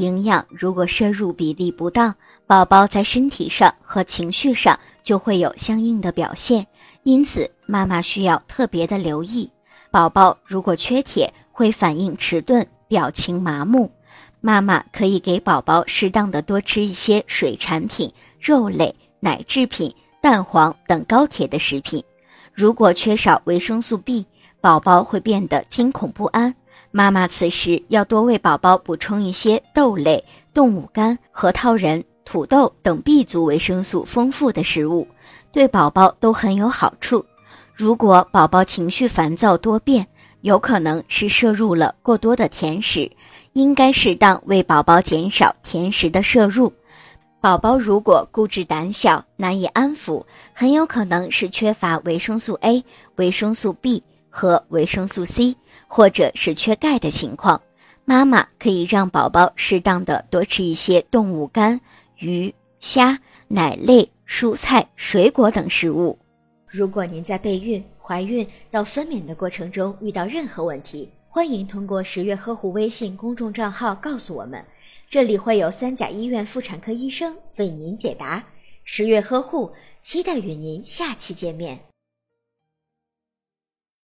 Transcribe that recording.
营养如果摄入比例不当，宝宝在身体上和情绪上就会有相应的表现。因此，妈妈需要特别的留意。宝宝如果缺铁，会反应迟钝，表情麻木。妈妈可以给宝宝适当的多吃一些水产品、肉类、奶制品、蛋黄等高铁的食品。如果缺少维生素 B，宝宝会变得惊恐不安。妈妈此时要多为宝宝补充一些豆类、动物肝、核桃仁、土豆等 B 族维生素丰富的食物，对宝宝都很有好处。如果宝宝情绪烦躁多变，有可能是摄入了过多的甜食。应该适当为宝宝减少甜食的摄入。宝宝如果固执胆小、难以安抚，很有可能是缺乏维生素 A、维生素 B 和维生素 C，或者是缺钙的情况。妈妈可以让宝宝适当的多吃一些动物肝、鱼、虾、奶类、蔬菜、水果等食物。如果您在备孕、怀孕到分娩的过程中遇到任何问题，欢迎通过十月呵护微信公众账号告诉我们，这里会有三甲医院妇产科医生为您解答。十月呵护，期待与您下期见面。